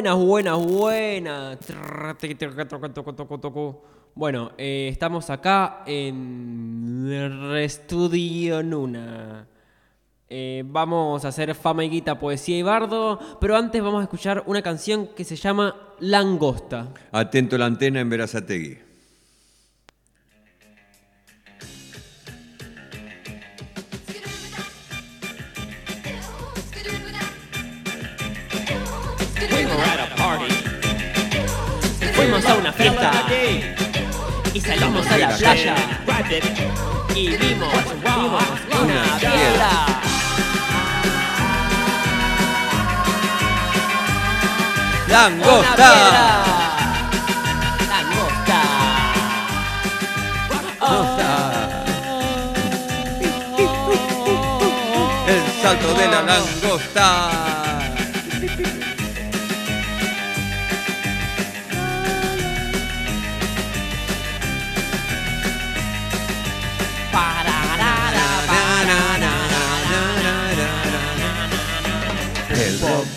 Buenas, buenas, buenas. Bueno, eh, estamos acá en Estudio Nuna. Eh, vamos a hacer fama y guita, poesía y bardo, pero antes vamos a escuchar una canción que se llama Langosta. Atento la antena en Verazategui. Y salimos a la playa y vimos, vimos una piedra. ¡Langosta! piedra. Langosta. El salto de la langosta.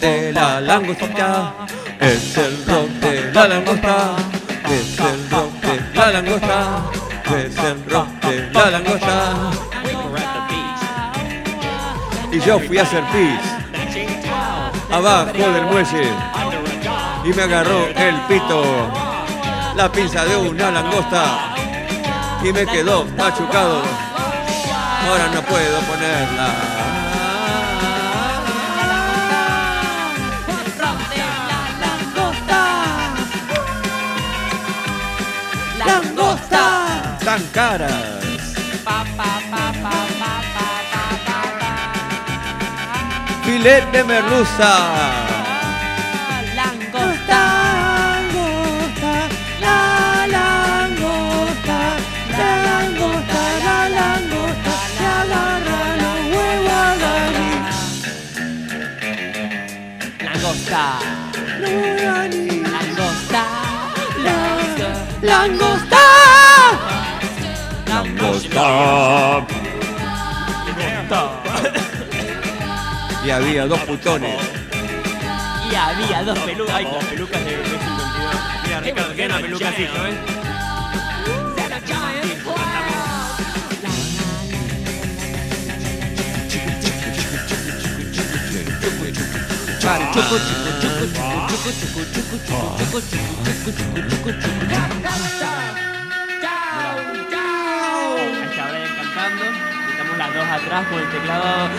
De la langosta es el rock de la langosta. Es el rock de la langosta. Es el rock de la langosta. Y yo fui a hacer pis abajo del muelle y me agarró el pito, la pinza de una langosta y me quedó machucado. Ahora no puedo ponerla. Tan caras. De merluza. Y había dos putones. Y había dos pelucas. Ay, las pelucas de de 52. Mira, Ricardo, que una peluca así, ¿no ves? Dos atrás con el teclado.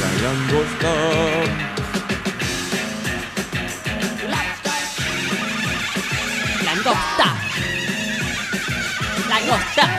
La langosta. Langosta. Langosta.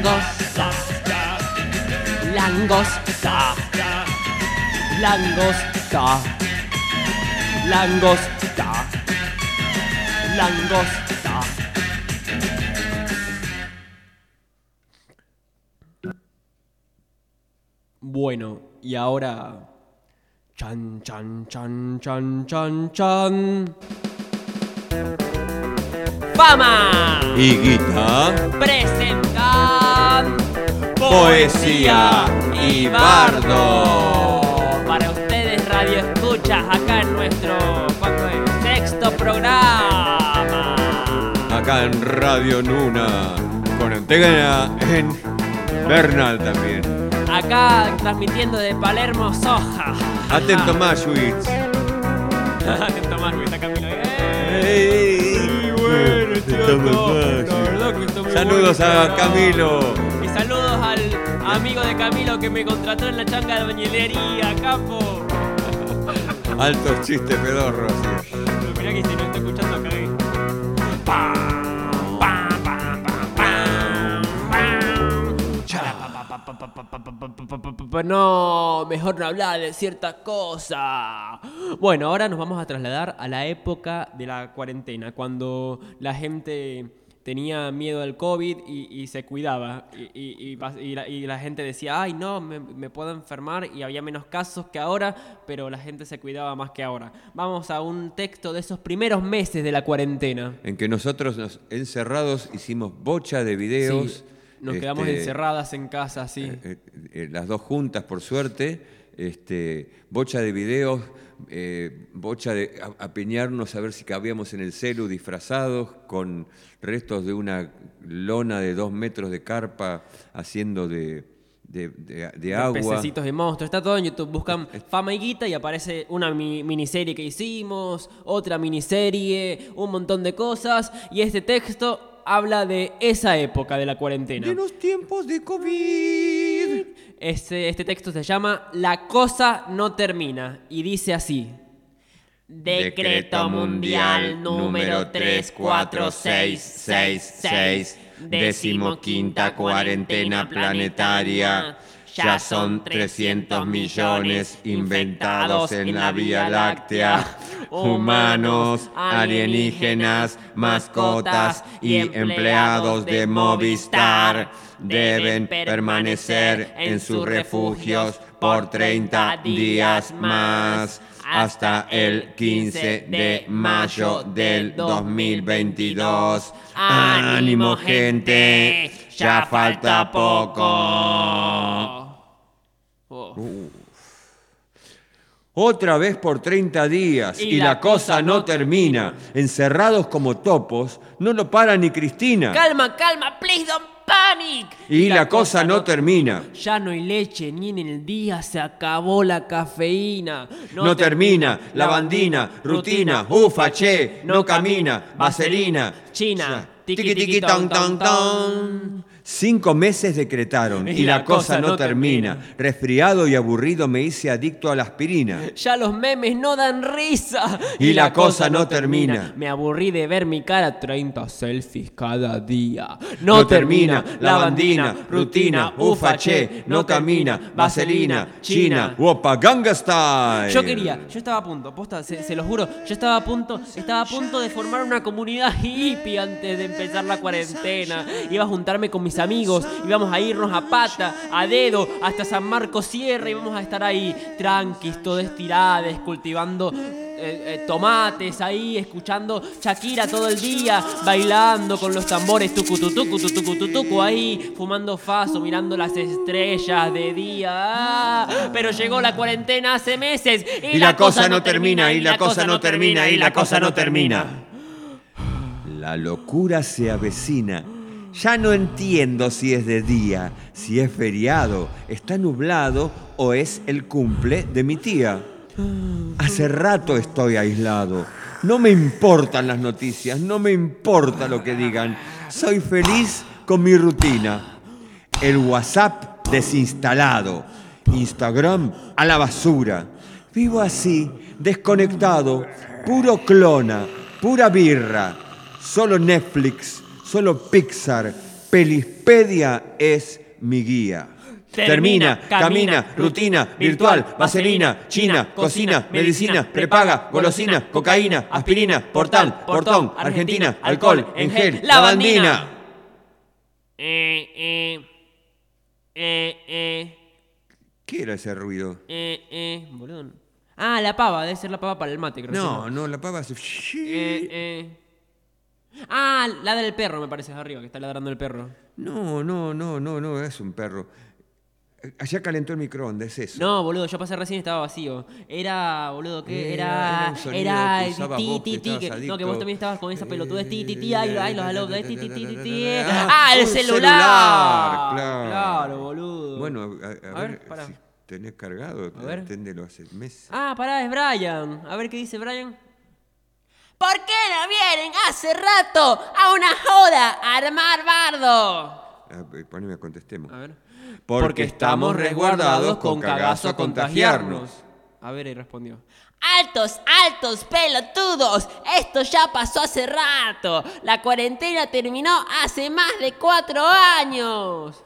Langosta. Langosta. Langosta. Langosta. Bueno, y ahora. Chan, chan, chan, chan, chan, chan. ¡Fama! Y guita, Presentan. Poesía y bardo. Para ustedes, Radio Escuchas, acá en nuestro. Sexto programa. acá en Radio Nuna, con antena en Bernal también. Acá transmitiendo de Palermo, Soja. Atento Mashwitz. Atento más, Camilo. Ey, Saludos a Camilo. Y saludos al amigo de Camilo que me contrató en la changa de bañilería, capo. Altos chistes pedorros. Mirá que si no estoy escuchando cagué. No, mejor no hablar de ciertas cosas. Bueno, ahora nos vamos a trasladar a la época de la cuarentena, cuando la gente tenía miedo al COVID y, y se cuidaba. Y, y- y pas- y la, y la gente decía, ay, no, me, me puedo enfermar y había menos casos que ahora, pero la gente se cuidaba más que ahora. Vamos a un texto de esos primeros meses de la cuarentena. En que nosotros nos encerrados hicimos bocha de videos. Sí, nos quedamos este, encerradas en casa, sí. eh, eh, las dos juntas, por suerte, este, bocha de videos, eh, bocha de a- apiñarnos a ver si cabíamos en el celu disfrazados con restos de una lona de dos metros de carpa haciendo de, de- de- de De agua. Pececitos de monstruos. Está todo en YouTube. Buscan Fama y Guita y aparece una mi- miniserie que hicimos, otra miniserie, un montón de cosas. Y este texto habla de esa época de la cuarentena. De los tiempos de COVID. Este, este texto se llama La cosa no termina y dice así. Decreto Mundial número 34666, decimoquinta cuarentena planetaria. Ya son 300 millones inventados en la Vía Láctea. Humanos, alienígenas, mascotas y empleados de Movistar deben permanecer en sus refugios por 30 días más hasta el 15 de mayo del 2022. ¡Ánimo, gente! ¡Ya falta poco! Otra vez por 30 días y, la, cosa, no termina. Encerrados como topos, no lo para ni Cristina. Calma, calma, please don't panic. y la, cosa, no termina. Ya no hay leche ni en el día, se acabó la cafeína. No, termina, lavandina, rutina, ufa, che, no camina, vaselina. China, tiqui tiqui, tiqui tiqui, ton ton, ton ton, ton. Cinco meses decretaron y, la cosa no termina. Resfriado y aburrido me hice adicto a la aspirina. Ya los memes no dan risa. Y la cosa no termina. Me aburrí de ver mi cara 30 selfies cada día. No, termina, lavandina, rutina, ufa, che, no camina, vaselina, china, opa, ganga style. Yo quería, yo estaba a punto, posta, se, se lo juro, yo estaba a punto, estaba a punto de formar una comunidad hippie antes de empezar la cuarentena. Iba a juntarme con mis amigos, íbamos a irnos a pata, a dedo, hasta San Marcos Sierra, íbamos a estar ahí tranquis, todo estirades, cultivando eh, eh, tomates ahí, escuchando Shakira todo el día, bailando con los tambores, tucu tu, tucu tu, tucu tu, tucu ahí, fumando faso, mirando las estrellas de día. Ah, pero llegó la cuarentena hace meses y, Y la cosa no termina, y la cosa no termina, y la cosa no termina. La locura se avecina. Ya no entiendo si es de día, si es feriado, está nublado o es el cumple de mi tía. Hace rato estoy aislado. No me importan las noticias, no me importa lo que digan. Soy feliz con mi rutina. El WhatsApp desinstalado. Instagram a la basura. Vivo así, desconectado, puro clona, pura birra. Solo Netflix, solo Pixar, Pelispedia es mi guía. Termina, camina, rutina, virtual, vaselina, china, cocina, medicina, prepaga, golosina, cocaína, aspirina, portal, portón, Argentina, alcohol, en gel, lavandina. Eh, eh, eh, eh, ¿Qué era ese ruido? eh, eh, boludo. Ah, la pava, debe ser la pava para el mate, creo. No, sí, no, la pava hace... Eh, eh. Ah, la del perro, me parece, arriba, que está ladrando el perro. No, no, no, no, no, es un perro. Eh, Allá calentó el microondas, es eso. No, boludo, yo pasé recién y estaba vacío. Era, boludo, ¿qué? Era- Era. ti, ti, ti, No, que vos también estabas con esa pelotudez. Ti, ti, ti, Eh, ay, los alo, ti, ti, ti, ti, ti. Ah, Ah, el celular. claro. Claro, boludo. Bueno, a, ver, si tenés cargado, aténdelo hace meses. Ah, pará, es Brian. A ver qué dice Brian. ¿Por qué no vienen hace rato a una joda a armar bardo? Ah, eh, poneme a contestemos. A ver. Porque estamos resguardados con cagazo a contagiarnos. A ver, ahí respondió. Altos, altos, pelotudos. Esto ya pasó hace rato. La cuarentena terminó hace más de cuatro años.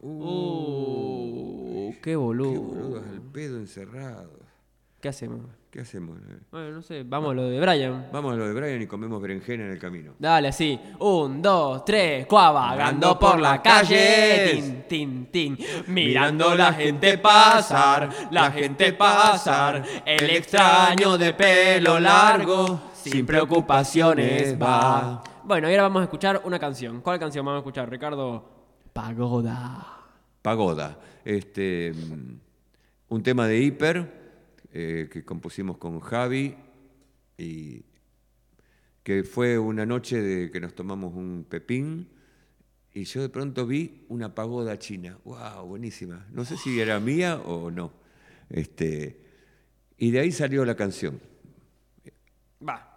Uh, qué Qué boludo. boludo, al pedo encerrado. ¿Qué hacemos? ¿Qué hacemos? Bueno, no sé, vamos a lo de Brian. Vamos a lo de Brian y comemos berenjena en el camino. Dale, así. Un, dos, tres, cuá, vagando por la calle. Tin, tin, tin. Mirando la gente pasar, la gente pasar. El extraño de pelo largo, sin preocupaciones va. Bueno, y ahora vamos a escuchar una canción. ¿Cuál canción vamos a escuchar, Ricardo? Pagoda. Pagoda. Este, mm, un tema de hiper eh, que compusimos con Javi y que fue una noche de que nos tomamos un pepín y yo de pronto vi una pagoda china. ¡Wow! Buenísima. No sé si era mía o no. Este, y de ahí salió la canción. Va.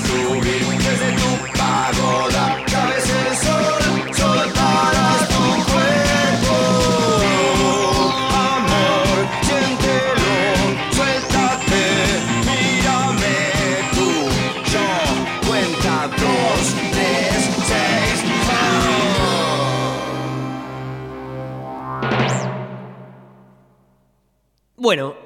sorrir. Dizer tudo.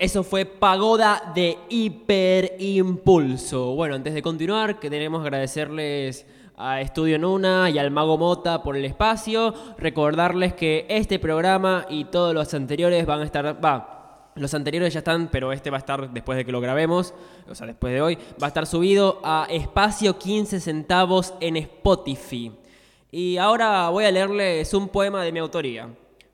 Eso fue Pagoda de Hiperimpulso. Bueno, antes de continuar, queremos agradecerles a Estudio Nuna y al Mago Mota por el espacio. Recordarles que este programa y todos los anteriores van a estar. Va, los anteriores ya están, pero este va a estar después de que lo grabemos, o sea, después de hoy. Va a estar subido a espacio 15 centavos en Spotify. Y ahora voy a leerles un poema de mi autoría.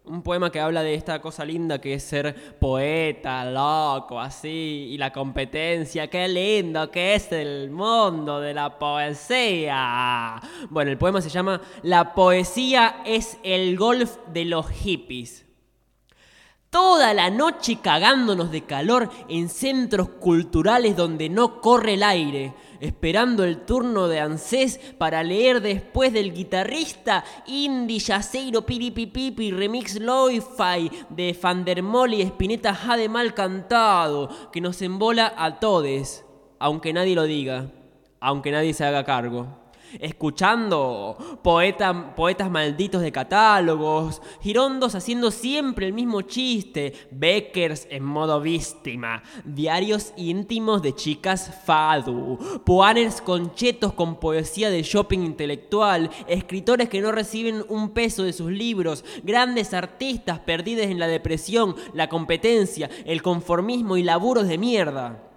Un poema que habla de esta cosa linda que es ser poeta, loco, así, y la competencia. Qué lindo que es el mundo de la poesía. Bueno, el poema se llama La poesía es el golf de los hippies. Toda la noche cagándonos de calor en centros culturales donde no corre el aire, esperando el turno de ANSES para leer después del guitarrista indie yaceiro piripipipi remix lo-fi de Fandermol y Spinetta Jade mal cantado que nos embola a todes, aunque nadie lo diga, aunque nadie se haga cargo escuchando poeta- poetas malditos de catálogos, girondos haciendo siempre el mismo chiste, Beckers en modo víctima, diarios íntimos de chicas fadu, poaners con chetos con poesía de shopping intelectual, escritores que no reciben un peso de sus libros, grandes artistas perdidos en la depresión, la competencia, el conformismo y laburos de mierda.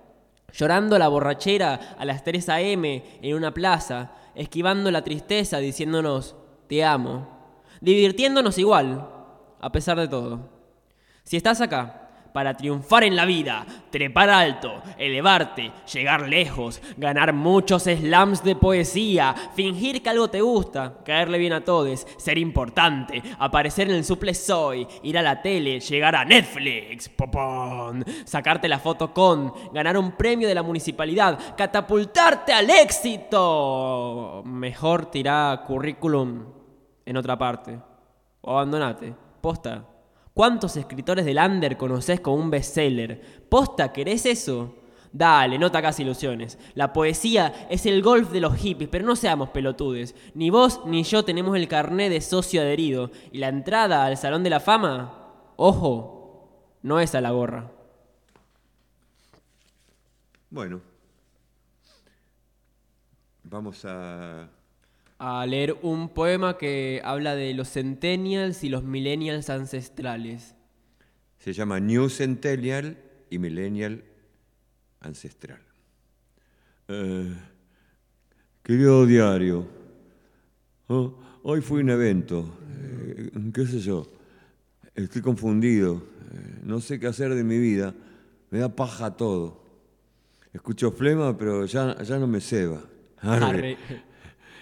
Llorando la borrachera a las 3 a.m. en una plaza, esquivando la tristeza diciéndonos, te amo, divirtiéndonos igual, a pesar de todo. Si estás acá para triunfar en la vida, trepar alto, elevarte, llegar lejos, ganar muchos slams de poesía, fingir que algo te gusta, caerle bien a todos, ser importante, aparecer en el suple soy, ir a la tele, llegar a Netflix, popón, sacarte la foto con, ganar un premio de la municipalidad, catapultarte al éxito. Mejor tirá currículum en otra parte. O abandonate. Posta. ¿Cuántos escritores del under conoces con un bestseller? ¿Posta querés eso? Dale, no te hagas ilusiones. La poesía es el golf de los hippies, pero no seamos pelotudes. Ni vos ni yo tenemos el carné de socio adherido. Y la entrada al Salón de la Fama, ojo, no es a la gorra. Bueno. Vamos a... A leer un poema que habla de los centennials y los millennials ancestrales. Se llama New Centennial y Millennial Ancestral. Eh, querido diario, oh, hoy fue un evento, eh, qué sé yo, estoy confundido, eh, no sé qué hacer de mi vida, me da paja todo. Escucho flema, pero ya, ya no me ceba. Arre. Arre.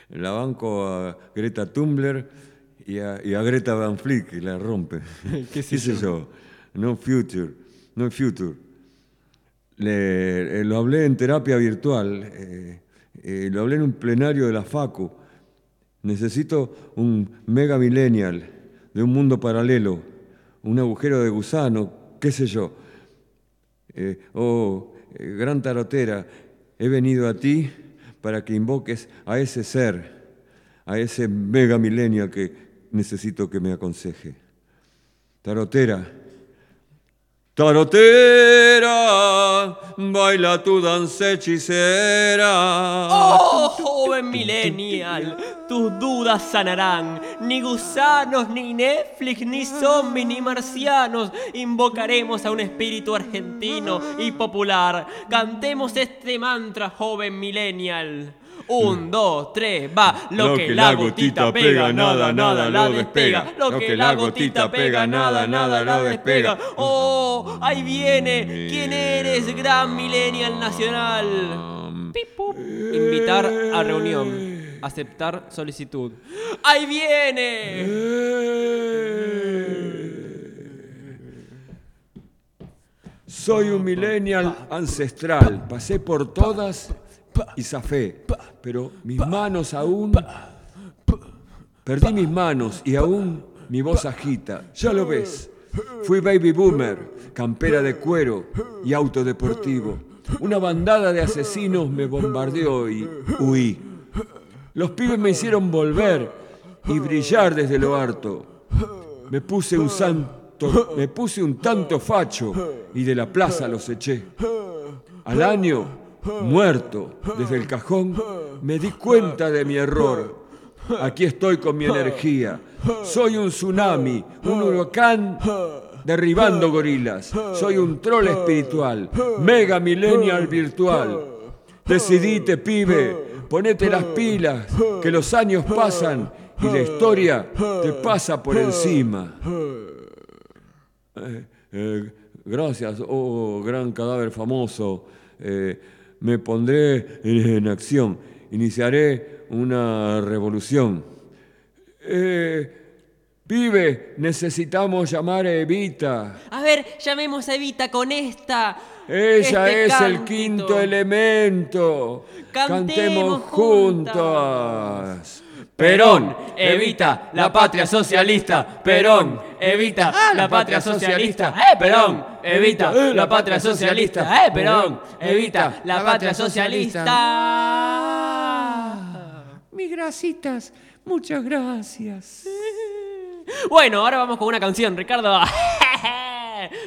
La banco a Greta Thunberg y a, y a Greta Van Fleet, que la rompe. ¿Qué sé yo? No future, no future. Le- eh, lo hablé en terapia virtual, eh, eh, lo hablé en un plenario de la FACU. Necesito un mega millennial de un mundo paralelo, un agujero de gusano, qué sé yo. Oh, gran tarotera, he venido a ti para que invoques a ese ser, a ese mega millennial que necesito que me aconseje. Tarotera, tarotera, baila tu danza hechicera. ¡Oh, joven millennial! Tus dudas sanarán. Ni gusanos, ni Netflix, ni zombies, ni marcianos. Invocaremos a un espíritu argentino y popular. Cantemos este mantra, joven millennial. Un, dos, tres, va. Lo, que la gotita pega, nada, nada la despega. Lo que la gotita pega, nada, nada la despega. Oh, ahí viene. ¿Quién eres, gran millennial nacional? Pup. Invitar a reunión. Aceptar solicitud. ¡Ahí viene! Soy un millennial ancestral. Pasé por todas y zafé. Pero mis manos aún. Perdí mis manos y aún mi voz agita. Ya lo ves. Fui baby boomer, campera de cuero y auto deportivo. Una bandada de asesinos me bombardeó y huí. Los pibes me hicieron volver y brillar desde lo harto. Me puse un, san- tanto, me puse un tanto facho y de la plaza los eché. Al año, muerto, desde el cajón, me di cuenta de mi error. Aquí estoy con mi energía. Soy un tsunami, un huracán derribando gorilas. Soy un troll espiritual, mega millennial virtual. Decidite, pibe, ponete las pilas, que los años pasan y la historia te pasa por encima. Eh, eh, gracias, oh gran cadáver famoso. Eh, me pondré en, acción. Iniciaré una revolución. Pibe, necesitamos llamar a Evita. A ver, llamemos a Evita con esta. Ella este es el quinto elemento. Cantemos juntas. Perón, evita la patria socialista. Perón, evita la patria socialista. ¡Eh, Perón! Evita la patria socialista. ¡Eh, Perón! Evita la patria socialista. Mis grasitas, muchas gracias. Bueno, ahora vamos con una canción, Ricardo.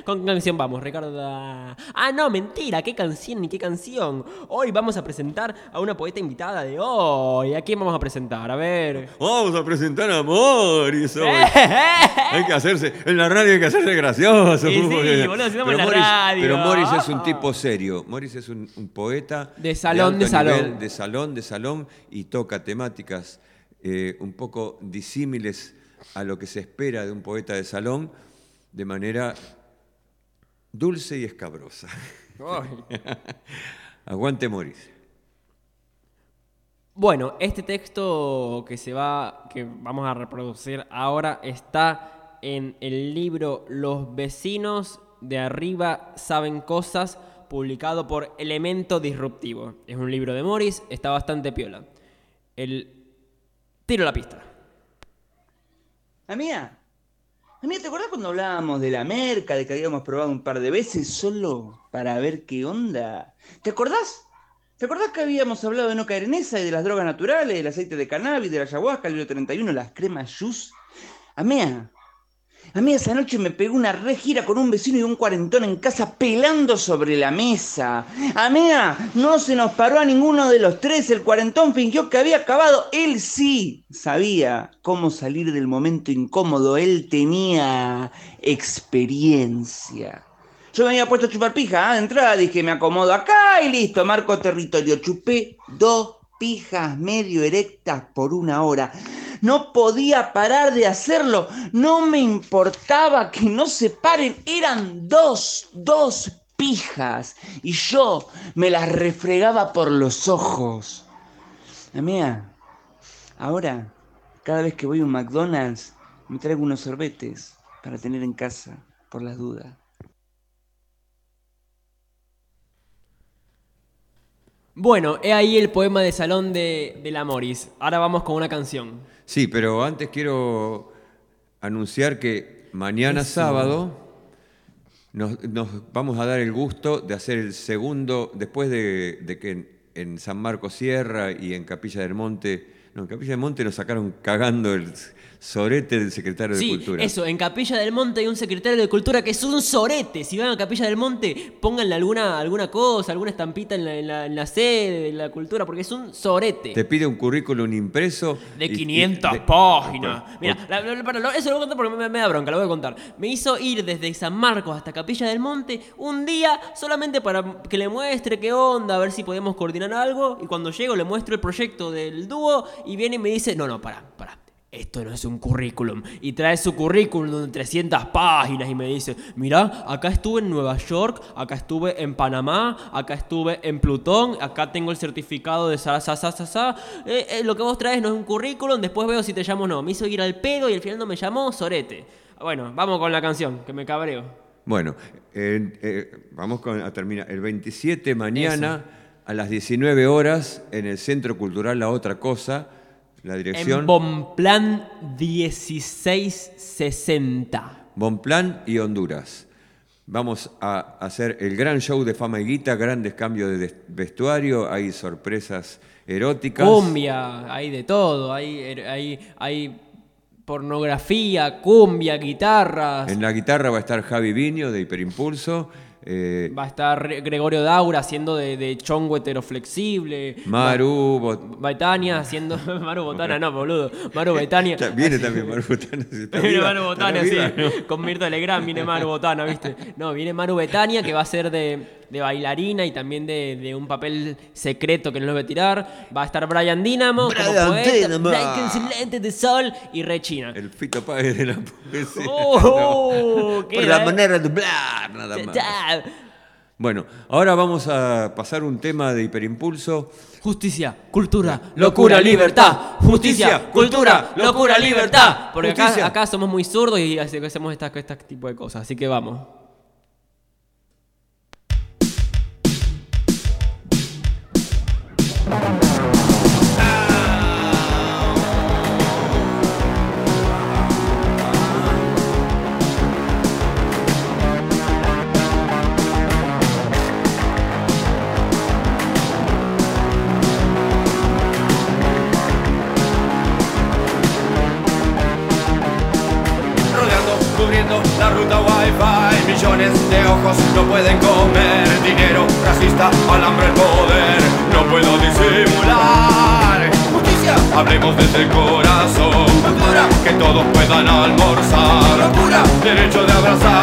Con qué canción vamos, Ricardo. Ah, no, mentira, qué canción ni qué canción. Hoy vamos a presentar a una poeta invitada de hoy. ¿A quién vamos a presentar? A ver. Vamos a presentar a Morris hoy. Hay que hacerse, en la radio hay que hacerse gracioso. Y sí, boludo, si estamos en la Morris, radio. pero Morris es un tipo serio. Morris es un, un poeta. De salón, de salón. nivel, de salón, de salón, y toca temáticas eh, un poco disímiles a lo que se espera de un poeta de salón, de manera dulce y escabrosa. Aguante Morris. Bueno, este texto que se va, que vamos a reproducir ahora está en el libro Los vecinos de arriba saben cosas, publicado por Elemento Disruptivo. Es un libro de Morris, está bastante piola. El tiro la pista. Amiga, amiga, ¿te acordás cuando hablábamos de la merca, de que habíamos probado un par de veces solo para ver qué onda? ¿Te acordás? ¿Te acordás que habíamos hablado de no caer en esa y de las drogas naturales, del aceite de cannabis, de la ayahuasca, el libro 31, las cremas jus? Amiga, amiga, esa noche me pegó una re gira con un vecino y un cuarentón en casa pelando sobre la mesa. Amiga, no se nos paró a ninguno de los tres. El cuarentón fingió que había acabado. Él sí sabía cómo salir del momento incómodo. Él tenía experiencia. Yo me había puesto a chupar pija, ¿ah? de entrada dije, me acomodo acá y listo, marco territorio. Chupé dos pijas medio erectas por una hora. No podía parar de hacerlo. No me importaba que no se paren. Eran dos, dos pijas. Y yo me las refregaba por los ojos. Amiga, ahora, cada vez que voy a un McDonald's, me traigo unos sorbetes para tener en casa, por las dudas. Bueno, he ahí el poema de salón de, de la Morris. Ahora vamos con una canción. Sí, pero antes quiero anunciar que mañana sábado nos, nos vamos a dar el gusto de hacer el segundo, después de, de que en, en San Marcos Sierra y en Capilla del Monte, no, en Capilla del Monte nos sacaron cagando el sorete del secretario de Sí, Cultura. eso, en Capilla del Monte hay un secretario de Cultura que es un sorete. Si van a Capilla del Monte, pónganle alguna, alguna cosa, alguna estampita en la, en la- en la sede de la cultura, porque es un sorete. Te pide un currículum impreso. De y- y- 500 de- páginas. Mira, la- la- para, lo- eso lo voy a contar porque me, me da bronca, lo voy a contar. Me hizo ir desde San Marcos hasta Capilla del Monte un día solamente para que le muestre qué onda, a ver si podemos coordinar algo. Y cuando llego le muestro el proyecto del dúo y viene y me dice, no, no, pará, pará. Esto no es un currículum. Y trae su currículum de 300 páginas y me dice, mirá, acá estuve en Nueva York, acá estuve en Panamá, acá estuve en Plutón, acá tengo el certificado de sa, sa, sa, sa, sa. Eh, eh, lo que vos traes no es un currículum, después veo si te llamo o no. Me hizo ir al pedo y al final no me llamó, sorete. Bueno, vamos con la canción, que me cabreo. Bueno, eh, eh, vamos con- a terminar. El 27 mañana a las 19 horas en el Centro Cultural La Otra Cosa, la dirección En Bonplan 1660. Bonplan y Honduras. Vamos a hacer el gran show de fama y guita, grandes cambios de vestuario, hay sorpresas eróticas. Cumbia, hay de todo, hay, er, hay, hay pornografía, cumbia, guitarras. En la guitarra va a estar Javi Viño de Hiperimpulso. Eh, Va a estar Re- Gregorio Daura haciendo de, de chongo heteroflexible. Maru, Bot- haciendo. Maru Botana, no, boludo. Maru Baitania. Ya Viene también Maru Botana. si Viene viva, Maru Botana, sí. Con Mirta Legrand viene Maru Botana, ¿viste? No, viene Maru Betania, que va a ser de, de bailarina y también de, de un papel secreto que no lo voy a tirar. Va a estar Brian Dinamo como Brian poeta. Dinamo. Blanco lente de sol y Rechina. El Fito Páez de la poesía. ¡Oh! ¿qué Por era, la eh? manera de hablar, nada más. Ya. Bueno, ahora vamos a pasar un tema de hiperimpulso. Justicia, cultura, locura, libertad. Justicia, cultura, locura, libertad. Porque acá, acá somos muy zurdos y hace- hacemos este esta, esta tipo de cosas. Así que vamos. La ruta wifi. Millones de ojos no pueden comer. Dinero, racista, alambre, poder puedo disimular. Justicia, hablemos desde el corazón. Cultura, que todos puedan almorzar. Locura, derecho de abrazar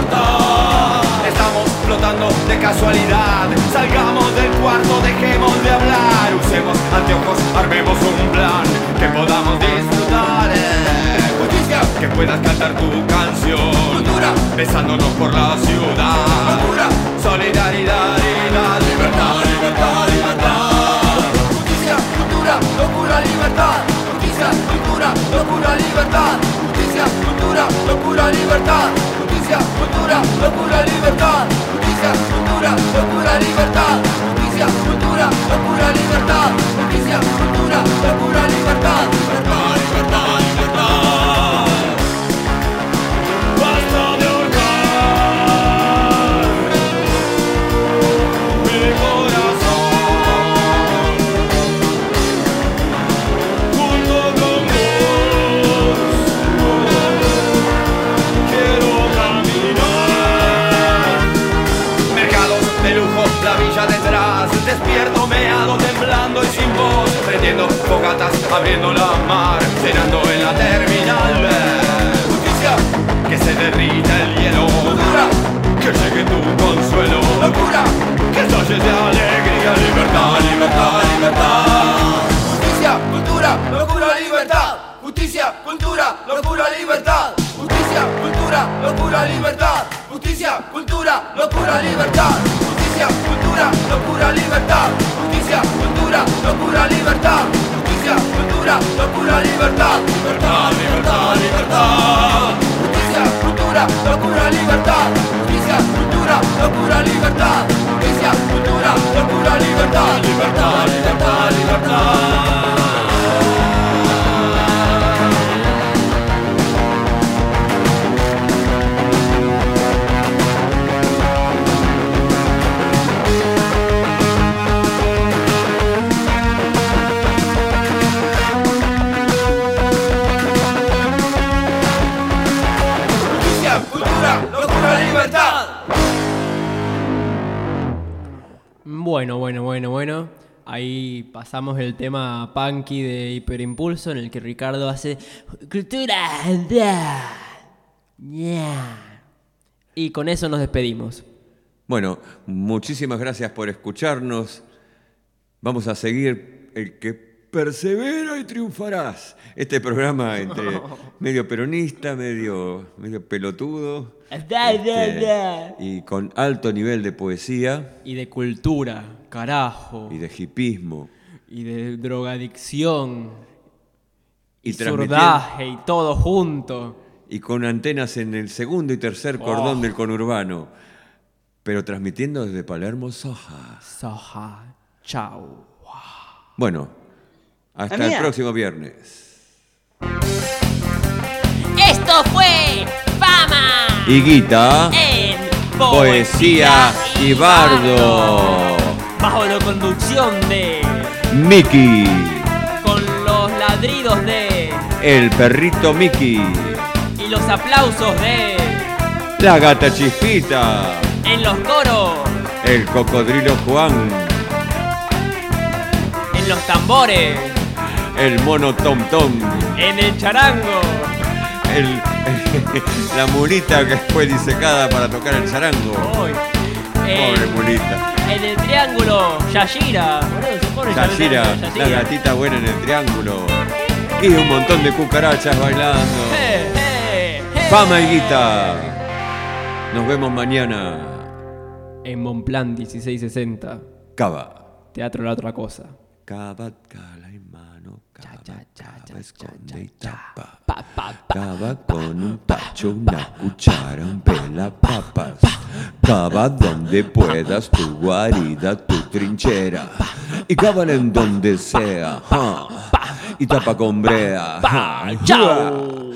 libertad, libertad Estamos flotando de casualidad. Salgamos del cuarto, dejemos de hablar. Usemos anteojos, armemos un plan. Que podamos disfrutar eh. Justicia, que puedas cantar tu canción. Cultura, besándonos por la ciudad. Cultura, solidaridad y la libertad, libertad, libertad. Justicia, cultura, locura, libertad. Justicia, cultura, locura, libertad. Justicia, cultura, locura, libertad Justicia, cultura, locura, libertad. Justicia, cultura, locura, libertad fogatas abriendo la mar cenando en la terminal. Justicia que se derrita el hielo. Locura que llegue tu consuelo. Locura que estalles de alegría. Libertad libertad libertad. Justicia cultura locura libertad. Justicia cultura locura libertad. Justicia cultura locura libertad. Justicia cultura locura libertad. Justicia cultura locura pasamos el tema punky de Hiperimpulso en el que Ricardo hace cultura. da, ya". Y con eso nos despedimos. Bueno, muchísimas gracias por escucharnos. Vamos a seguir el que persevera y triunfarás. Este programa entre medio peronista, medio, medio pelotudo. Este, y con alto nivel de poesía Y de cultura, carajo. y de hipismo. Y de drogadicción. Y, Y, y todo junto. y con antenas en el segundo y tercer cordón Oh. del conurbano. pero transmitiendo desde Palermo, Soja. Soja. Chau. Bueno, hasta el próximo viernes. Esto fue Fama Y Guita, en poesía y bardo. Bajo la conducción de. Mickey, Con los ladridos de. el perrito Mickey, Y los aplausos de. la gata Chispita, En los coros. el cocodrilo Juan, En los tambores. el mono Tom Tom, En el charango. el, la mulita que fue disecada para tocar el charango. Hoy. Pobre mulita. En el triángulo. Yashira. Boludo, se pone Yashira, Yashira. la gatita buena en el triángulo. Y un montón de cucarachas bailando. Eh, eh, eh. Fama y guita. Nos vemos mañana. En Monplan 1660. Cava. Teatro la otra cosa. Cava, cala y mano. Cava, cava, esconde y tapa. Pa, pa, pa. Cava con un tacho, una cuchara, un pela papas. Cava donde puedas, tu guarida, tu trinchera. Y cávala en donde sea. Y tapa con brea. Chao.